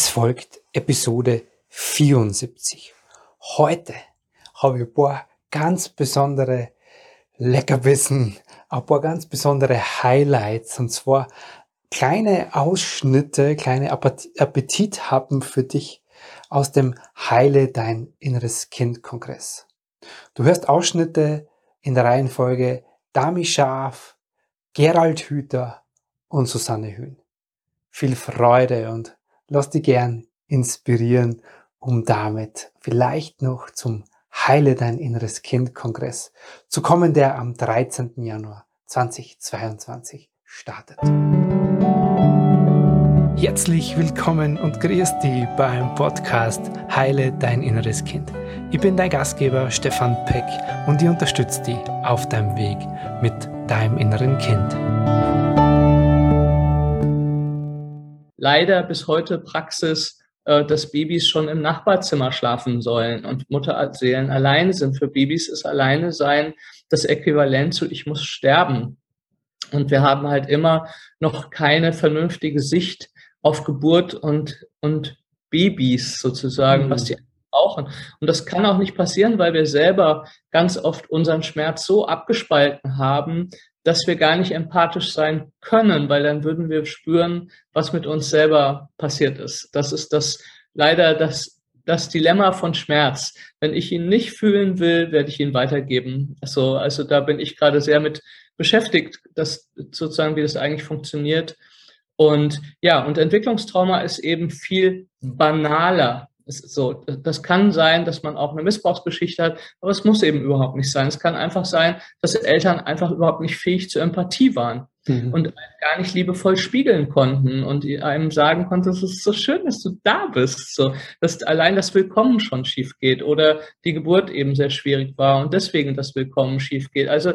Es folgt Episode 74. Heute habe ich ein paar ganz besondere Leckerbissen, ein paar ganz besondere Highlights und zwar kleine Ausschnitte, kleine Appetithappen für dich aus dem Heile dein inneres Kind Kongress. Du hörst Ausschnitte in der Reihenfolge Dami Schaf, Gerald Hüter und Susanne Hühn. Viel Freude und lass dich gern inspirieren, um damit vielleicht noch zum Heile dein inneres Kind Kongress zu kommen, der am 13. Januar 2022 startet. Herzlich willkommen und grüß dich beim Podcast Heile dein inneres Kind. Ich bin dein Gastgeber Stefan Peck und ich unterstütze dich auf deinem Weg mit deinem inneren Kind. Leider bis heute Praxis, äh, dass Babys schon im Nachbarzimmer schlafen sollen und Mutterseelen alleine sind. Für Babys ist alleine sein das Äquivalent zu ich muss sterben. Und wir haben halt immer noch keine vernünftige Sicht auf Geburt und, und Babys sozusagen, mhm. was die brauchen. Und das kann auch nicht passieren, weil wir selber ganz oft unseren Schmerz so abgespalten haben, dass wir gar nicht empathisch sein können, weil dann würden wir spüren, was mit uns selber passiert ist. Das ist das leider das, das Dilemma von Schmerz. Wenn ich ihn nicht fühlen will, werde ich ihn weitergeben. Also, also da bin ich gerade sehr mit beschäftigt, dass sozusagen, wie das eigentlich funktioniert. Und ja, und Entwicklungstrauma ist eben viel banaler so, das kann sein, dass man auch eine Missbrauchsgeschichte hat, aber es muss eben überhaupt nicht sein. Es kann einfach sein, dass Eltern einfach überhaupt nicht fähig zur Empathie waren mhm. und gar nicht liebevoll spiegeln konnten und einem sagen konnten, es ist so schön, dass du da bist, so, dass allein das Willkommen schon schief geht oder die Geburt eben sehr schwierig war und deswegen das Willkommen schief geht. Also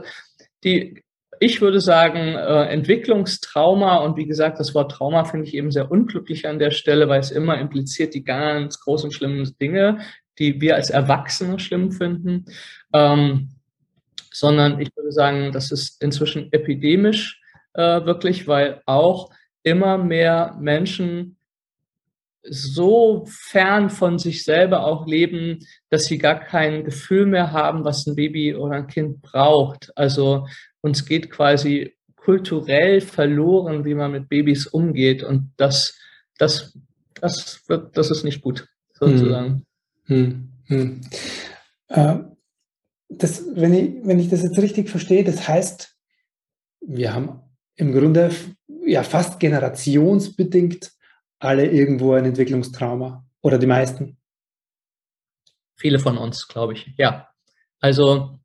die ich würde sagen, äh, Entwicklungstrauma und wie gesagt, das Wort Trauma finde ich eben sehr unglücklich an der Stelle, weil es immer impliziert die ganz großen, schlimmen Dinge, die wir als Erwachsene schlimm finden, ähm, sondern ich würde sagen, das ist inzwischen epidemisch äh, wirklich, weil auch immer mehr Menschen so fern von sich selber auch leben, dass sie gar kein Gefühl mehr haben, was ein Baby oder ein Kind braucht. Also uns geht quasi kulturell verloren, wie man mit Babys umgeht. Und das, das, das wird, das ist nicht gut, sozusagen. Hm. Hm. Hm. Äh, das, wenn, ich, wenn ich das jetzt richtig verstehe, das heißt, wir haben im Grunde ja fast generationsbedingt alle irgendwo ein Entwicklungstrauma oder die meisten. Viele von uns, glaube ich, ja. Also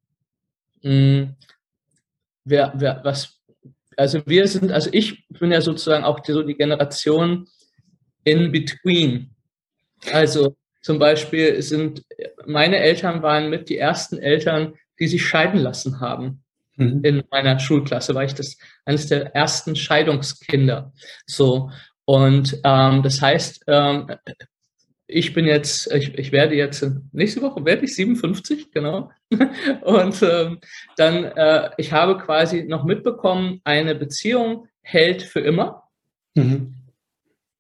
mh, hm, wer, wer, was, also wir sind, also ich bin ja sozusagen auch die, so die Generation in between. Also zum Beispiel sind meine Eltern waren mit die ersten Eltern, die sich scheiden lassen haben. Mhm. In meiner Schulklasse war ich das eines der ersten Scheidungskinder. So und ähm, das heißt, ähm, ich bin jetzt, ich, ich werde jetzt nächste Woche werde ich 57, genau. Und ähm, dann, äh, ich habe quasi noch mitbekommen, eine Beziehung hält für immer. Mhm.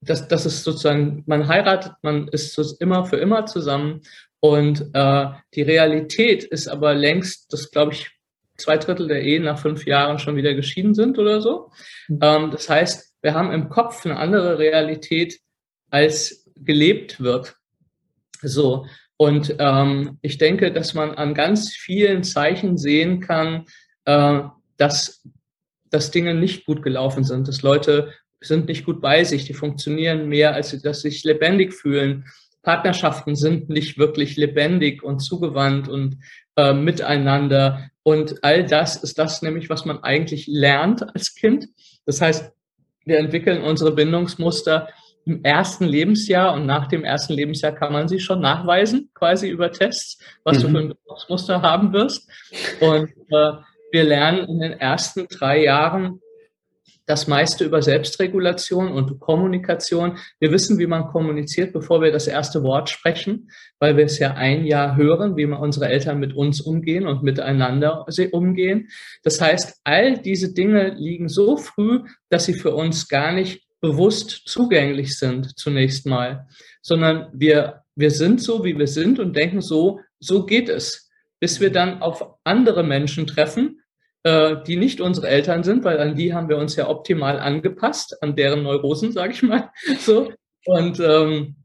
Das, das ist sozusagen, man heiratet, man ist so immer für immer zusammen. Und äh, die Realität ist aber längst, das glaube ich, zwei Drittel der Ehen nach fünf Jahren schon wieder geschieden sind oder so. Mhm. Ähm, das heißt, wir haben im Kopf eine andere Realität als gelebt wird. So. Und ähm, ich denke, dass man an ganz vielen Zeichen sehen kann, äh, dass, dass Dinge nicht gut gelaufen sind, dass Leute sind nicht gut bei sich, die funktionieren mehr, als sie dass sich lebendig fühlen. Partnerschaften sind nicht wirklich lebendig und zugewandt und äh, miteinander. Und all das ist das nämlich, was man eigentlich lernt als Kind. Das heißt, wir entwickeln unsere Bindungsmuster im ersten Lebensjahr und nach dem ersten Lebensjahr kann man sie schon nachweisen, quasi über Tests, was mhm. du für ein Muster haben wirst. Und äh, wir lernen in den ersten drei Jahren das meiste über Selbstregulation und Kommunikation. Wir wissen, wie man kommuniziert, bevor wir das erste Wort sprechen, weil wir es ja ein Jahr hören, wie man unsere Eltern mit uns umgehen und miteinander umgehen. Das heißt, all diese Dinge liegen so früh, dass sie für uns gar nicht bewusst zugänglich sind zunächst mal, sondern wir, wir sind so, wie wir sind und denken so, so geht es, bis wir dann auf andere Menschen treffen, äh, die nicht unsere Eltern sind, weil an die haben wir uns ja optimal angepasst, an deren Neurosen, sage ich mal, so. Und ähm,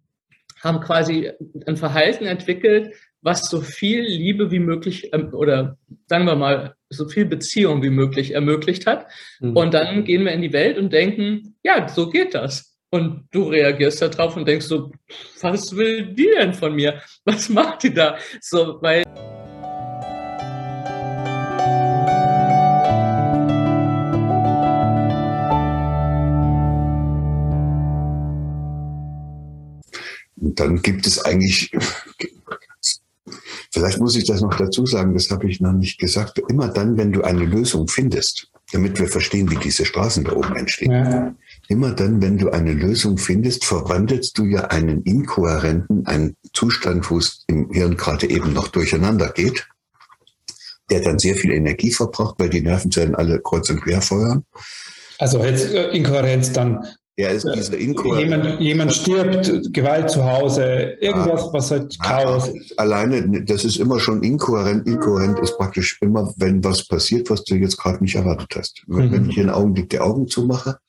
haben quasi ein Verhalten entwickelt, was so viel Liebe wie möglich ähm, oder sagen wir mal so viel Beziehung wie möglich ermöglicht hat. Mhm. Und dann gehen wir in die Welt und denken, ja, so geht das. Und du reagierst darauf und denkst so, was will die denn von mir? Was macht die da? So, weil Und dann gibt es eigentlich, vielleicht muss ich das noch dazu sagen, das habe ich noch nicht gesagt, immer dann, wenn du eine Lösung findest, damit wir verstehen, wie diese Straßen da oben entstehen. Ja. Immer dann, wenn du eine Lösung findest, verwandelst du ja einen inkohärenten, einen Zustand, wo es im Hirn gerade eben noch durcheinander geht, der dann sehr viel Energie verbraucht, weil die Nervenzellen alle kreuz und quer feuern. Also jetzt äh, Inkohärenz dann ja, ist diese Inko jemand, jemand stirbt, Gewalt zu Hause, irgendwas, ah, was halt Chaos. Alleine, das ist immer schon inkohärent. Inkohärent ist praktisch immer, wenn was passiert, was du jetzt gerade nicht erwartet hast. Mhm. Wenn ich einen Augenblick die Augen zumache,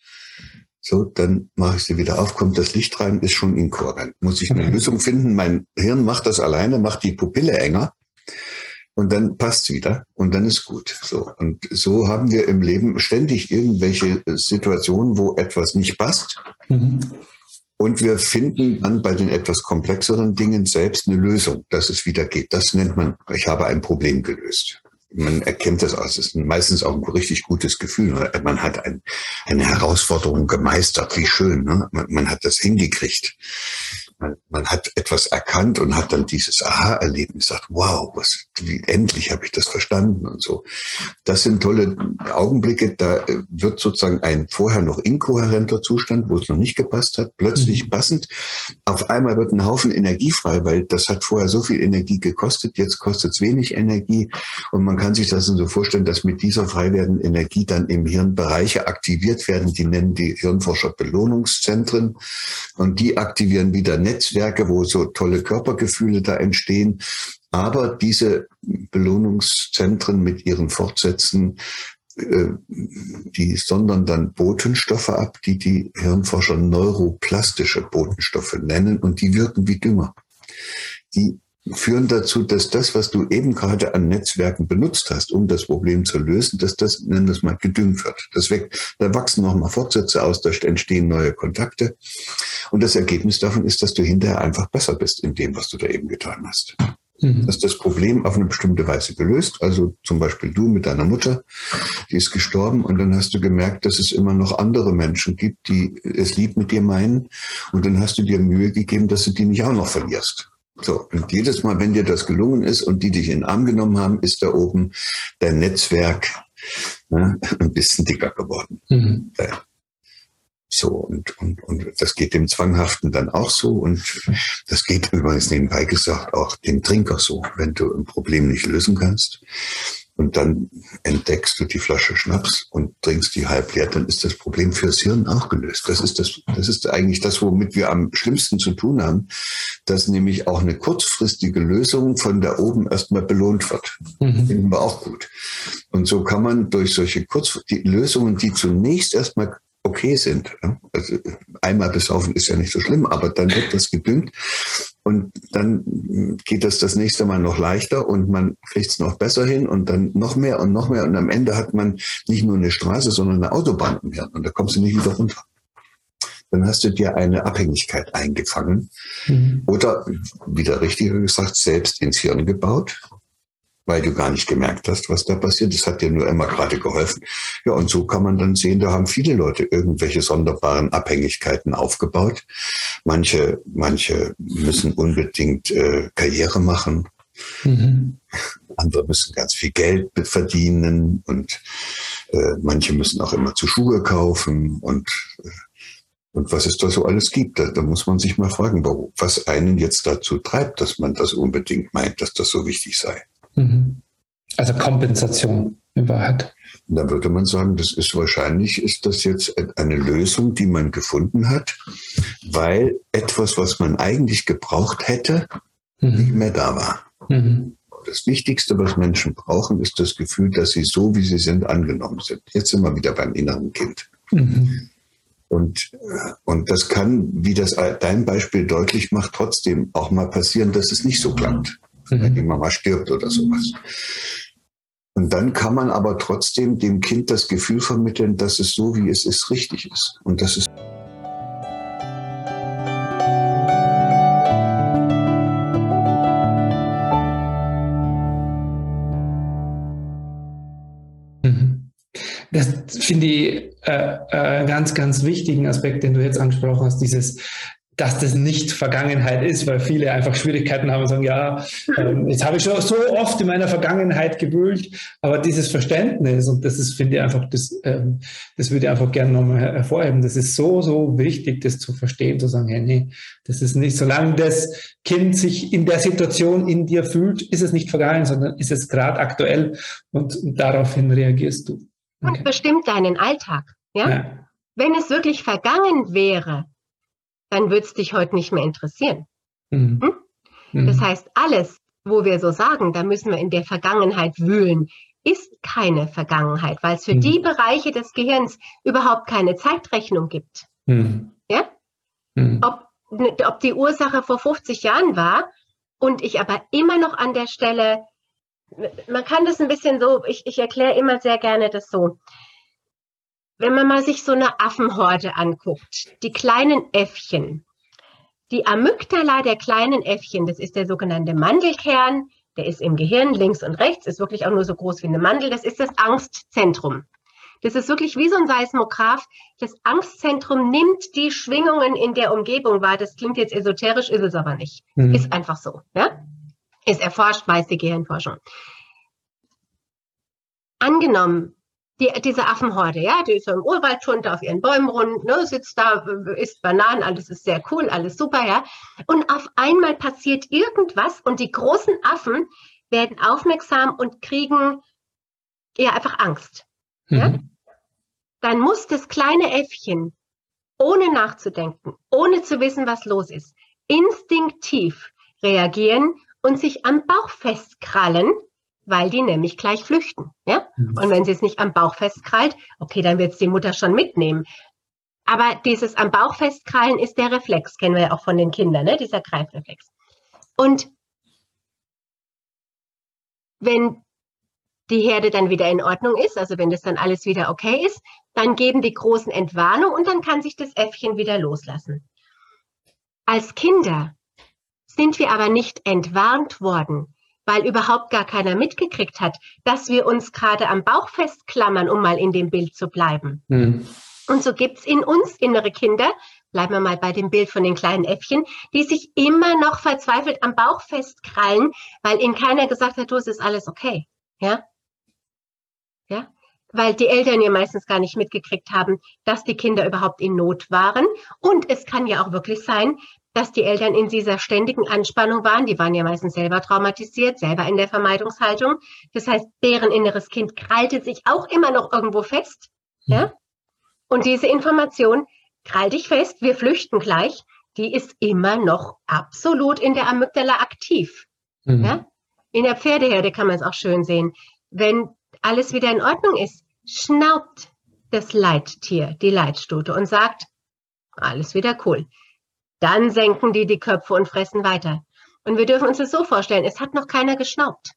so, dann mache ich sie wieder auf, kommt das Licht rein, ist schon inkohärent. Muss ich eine mhm. Lösung finden. Mein Hirn macht das alleine, macht die Pupille enger und dann passt's wieder und dann ist gut. So und so haben wir im Leben ständig irgendwelche Situationen, wo etwas nicht passt. Mhm. Und wir finden dann bei den etwas komplexeren Dingen selbst eine Lösung, dass es wieder geht. Das nennt man, ich habe ein Problem gelöst. Man erkennt das aus. Es ist meistens auch ein richtig gutes Gefühl. Man hat ein, eine Herausforderung gemeistert. Wie schön. Ne? Man, man hat das hingekriegt man, man hat etwas erkannt und hat dann dieses Aha-Erlebnis, sagt, wow, was, wie, endlich habe ich das verstanden und so. Das sind tolle Augenblicke, da wird sozusagen ein vorher noch inkohärenter Zustand, wo es noch nicht gepasst hat, plötzlich mhm. passend. Auf einmal wird ein Haufen Energie frei, weil das hat vorher so viel Energie gekostet, jetzt kostet es wenig Energie und man kann sich das so vorstellen, dass mit dieser frei werdenden Energie dann im Hirn Bereiche aktiviert werden, die nennen die Hirnforscher Belohnungszentren und die aktivieren wieder Netzwerke, wo so tolle Körpergefühle da entstehen. Aber diese Belohnungszentren mit ihren Fortsätzen, äh, die sondern dann Botenstoffe ab, die die Hirnforscher neuroplastische Botenstoffe nennen und die wirken wie Dünger. Die führen dazu, dass das, was du eben gerade an Netzwerken benutzt hast, um das Problem zu lösen, dass das, nennen wir es mal, gedüngt wird. Das weg, da wachsen nochmal Fortsätze aus, da entstehen neue Kontakte. Und das Ergebnis davon ist, dass du hinterher einfach besser bist in dem, was du da eben getan hast. Mhm. Dass das Problem auf eine bestimmte Weise gelöst. Also zum Beispiel du mit deiner Mutter, die ist gestorben und dann hast du gemerkt, dass es immer noch andere Menschen gibt, die es lieb mit dir meinen. Und dann hast du dir Mühe gegeben, dass du die nicht auch noch verlierst. So, und jedes Mal, wenn dir das gelungen ist und die dich in den Arm genommen haben, ist da oben dein Netzwerk ne, ein bisschen dicker geworden. Mhm. So, und, und, und das geht dem Zwanghaften dann auch so. Und das geht übrigens nebenbei gesagt auch dem Trinker so, wenn du ein Problem nicht lösen kannst und dann entdeckst du die Flasche Schnaps und trinkst die halb leer, dann ist das Problem fürs Hirn auch gelöst. Das ist das, das ist eigentlich das, womit wir am schlimmsten zu tun haben, dass nämlich auch eine kurzfristige Lösung von da oben erstmal belohnt wird. Mhm. Finden wir auch gut. Und so kann man durch solche Kurz, die Lösungen, die zunächst erstmal okay sind. Also einmal besaufen ist ja nicht so schlimm, aber dann wird das gedüngt und dann geht das das nächste Mal noch leichter und man kriegt es noch besser hin und dann noch mehr und noch mehr und am Ende hat man nicht nur eine Straße, sondern eine Autobahn im Hirn und da kommst du nicht wieder runter. Dann hast du dir eine Abhängigkeit eingefangen mhm. oder, wieder richtiger gesagt, selbst ins Hirn gebaut weil du gar nicht gemerkt hast, was da passiert. Das hat dir nur immer gerade geholfen. Ja, und so kann man dann sehen, da haben viele Leute irgendwelche sonderbaren Abhängigkeiten aufgebaut. Manche, manche müssen unbedingt äh, Karriere machen. Mhm. Andere müssen ganz viel Geld verdienen und äh, manche müssen auch immer zu Schuhe kaufen und äh, und was es da so alles gibt. Da, da muss man sich mal fragen, warum, was einen jetzt dazu treibt, dass man das unbedingt meint, dass das so wichtig sei. Mhm. Also Kompensation. in Wahrheit? Da würde man sagen, das ist wahrscheinlich, ist das jetzt eine Lösung, die man gefunden hat, weil etwas, was man eigentlich gebraucht hätte, mhm. nicht mehr da war. Mhm. Das Wichtigste, was Menschen brauchen, ist das Gefühl, dass sie so, wie sie sind, angenommen sind. Jetzt sind wir wieder beim inneren Kind. Mhm. Und, und das kann, wie das dein Beispiel deutlich macht, trotzdem auch mal passieren, dass es nicht so klappt. Wenn die Mama stirbt oder sowas. Und dann kann man aber trotzdem dem Kind das Gefühl vermitteln, dass es so, wie es ist, richtig ist. Und das ist Das finde ich äh, äh, ganz, ganz wichtigen Aspekt, den du jetzt angesprochen hast, dieses dass das nicht Vergangenheit ist, weil viele einfach Schwierigkeiten haben und sagen, ja, ähm, jetzt habe ich schon so oft in meiner Vergangenheit gewühlt, aber dieses Verständnis, und das ist, finde ich einfach, das, ähm, das würde ich einfach gerne nochmal hervorheben, das ist so, so wichtig, das zu verstehen, zu sagen, hey, nee, das ist nicht, solange das Kind sich in der Situation in dir fühlt, ist es nicht vergangen, sondern ist es gerade aktuell und, und daraufhin reagierst du. Okay. Und bestimmt deinen Alltag, ja? ja? Wenn es wirklich vergangen wäre, dann würde es dich heute nicht mehr interessieren. Mhm. Hm? Mhm. Das heißt, alles, wo wir so sagen, da müssen wir in der Vergangenheit wühlen, ist keine Vergangenheit, weil es für mhm. die Bereiche des Gehirns überhaupt keine Zeitrechnung gibt. Mhm. Ja? Mhm. Ob, ne, ob die Ursache vor 50 Jahren war und ich aber immer noch an der Stelle, man kann das ein bisschen so, ich, ich erkläre immer sehr gerne das so wenn man mal sich so eine Affenhorde anguckt, die kleinen Äffchen, die Amygdala der kleinen Äffchen, das ist der sogenannte Mandelkern, der ist im Gehirn links und rechts, ist wirklich auch nur so groß wie eine Mandel, das ist das Angstzentrum. Das ist wirklich wie so ein Seismograph. Das Angstzentrum nimmt die Schwingungen in der Umgebung wahr. Das klingt jetzt esoterisch, ist es aber nicht. Mhm. Ist einfach so. Ja? Ist erforscht, weiß die Gehirnforschung. Angenommen, die, diese Affenhorde, ja, die ist so im Urwald, turnt auf ihren Bäumen rund, ne, sitzt da, isst Bananen, alles ist sehr cool, alles super, ja. Und auf einmal passiert irgendwas und die großen Affen werden aufmerksam und kriegen ja einfach Angst. Mhm. Ja? Dann muss das kleine Äffchen, ohne nachzudenken, ohne zu wissen, was los ist, instinktiv reagieren und sich am Bauch festkrallen weil die nämlich gleich flüchten. Ja? Mhm. Und wenn sie es nicht am Bauch festkrallt, okay, dann wird es die Mutter schon mitnehmen. Aber dieses am Bauch festkrallen ist der Reflex, kennen wir ja auch von den Kindern, ne? dieser Greifreflex. Und wenn die Herde dann wieder in Ordnung ist, also wenn das dann alles wieder okay ist, dann geben die Großen Entwarnung und dann kann sich das Äffchen wieder loslassen. Als Kinder sind wir aber nicht entwarnt worden, weil überhaupt gar keiner mitgekriegt hat, dass wir uns gerade am Bauch festklammern, um mal in dem Bild zu bleiben. Mhm. Und so gibt's in uns innere Kinder, bleiben wir mal bei dem Bild von den kleinen Äffchen, die sich immer noch verzweifelt am Bauch festkrallen, weil ihnen keiner gesagt hat, du, es ist alles okay. Ja? Ja? Weil die Eltern ja meistens gar nicht mitgekriegt haben, dass die Kinder überhaupt in Not waren. Und es kann ja auch wirklich sein, dass die Eltern in dieser ständigen Anspannung waren. Die waren ja meistens selber traumatisiert, selber in der Vermeidungshaltung. Das heißt, deren inneres Kind krallte sich auch immer noch irgendwo fest. Ja? Und diese Information, krall dich fest, wir flüchten gleich, die ist immer noch absolut in der Amygdala aktiv. Mhm. Ja? In der Pferdeherde kann man es auch schön sehen. Wenn alles wieder in Ordnung ist, schnaubt das Leittier, die Leitstute und sagt, alles wieder cool. Dann senken die die Köpfe und fressen weiter. Und wir dürfen uns das so vorstellen, es hat noch keiner geschnaubt.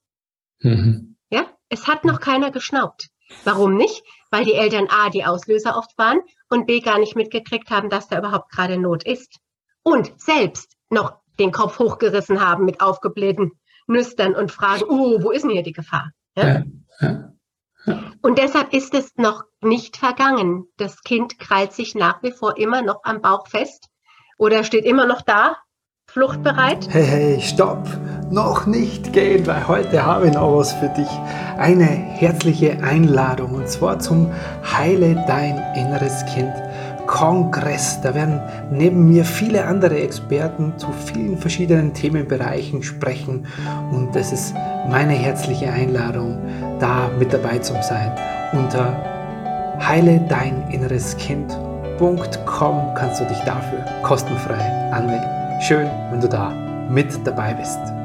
Mhm. Ja, es hat noch keiner geschnaubt. Warum nicht? Weil die Eltern A, die Auslöser oft waren und B, gar nicht mitgekriegt haben, dass da überhaupt gerade Not ist. Und selbst noch den Kopf hochgerissen haben mit aufgeblähten Nüstern und fragen, oh, wo ist denn hier die Gefahr? Ja? Ja, ja, und deshalb ist es noch nicht vergangen. Das Kind krallt sich nach wie vor immer noch am Bauch fest oder steht immer noch da, fluchtbereit? Hey, hey, stopp! Noch nicht gehen, weil heute habe ich noch was für dich. Eine herzliche Einladung und zwar zum Heile dein inneres Kind Kongress. Da werden neben mir viele andere Experten zu vielen verschiedenen Themenbereichen sprechen und es ist meine herzliche Einladung, da mit dabei zu sein. Unter heile dein inneres Kind.com kannst du dich dafür kostenfrei anmelden. Schön, wenn du da mit dabei bist.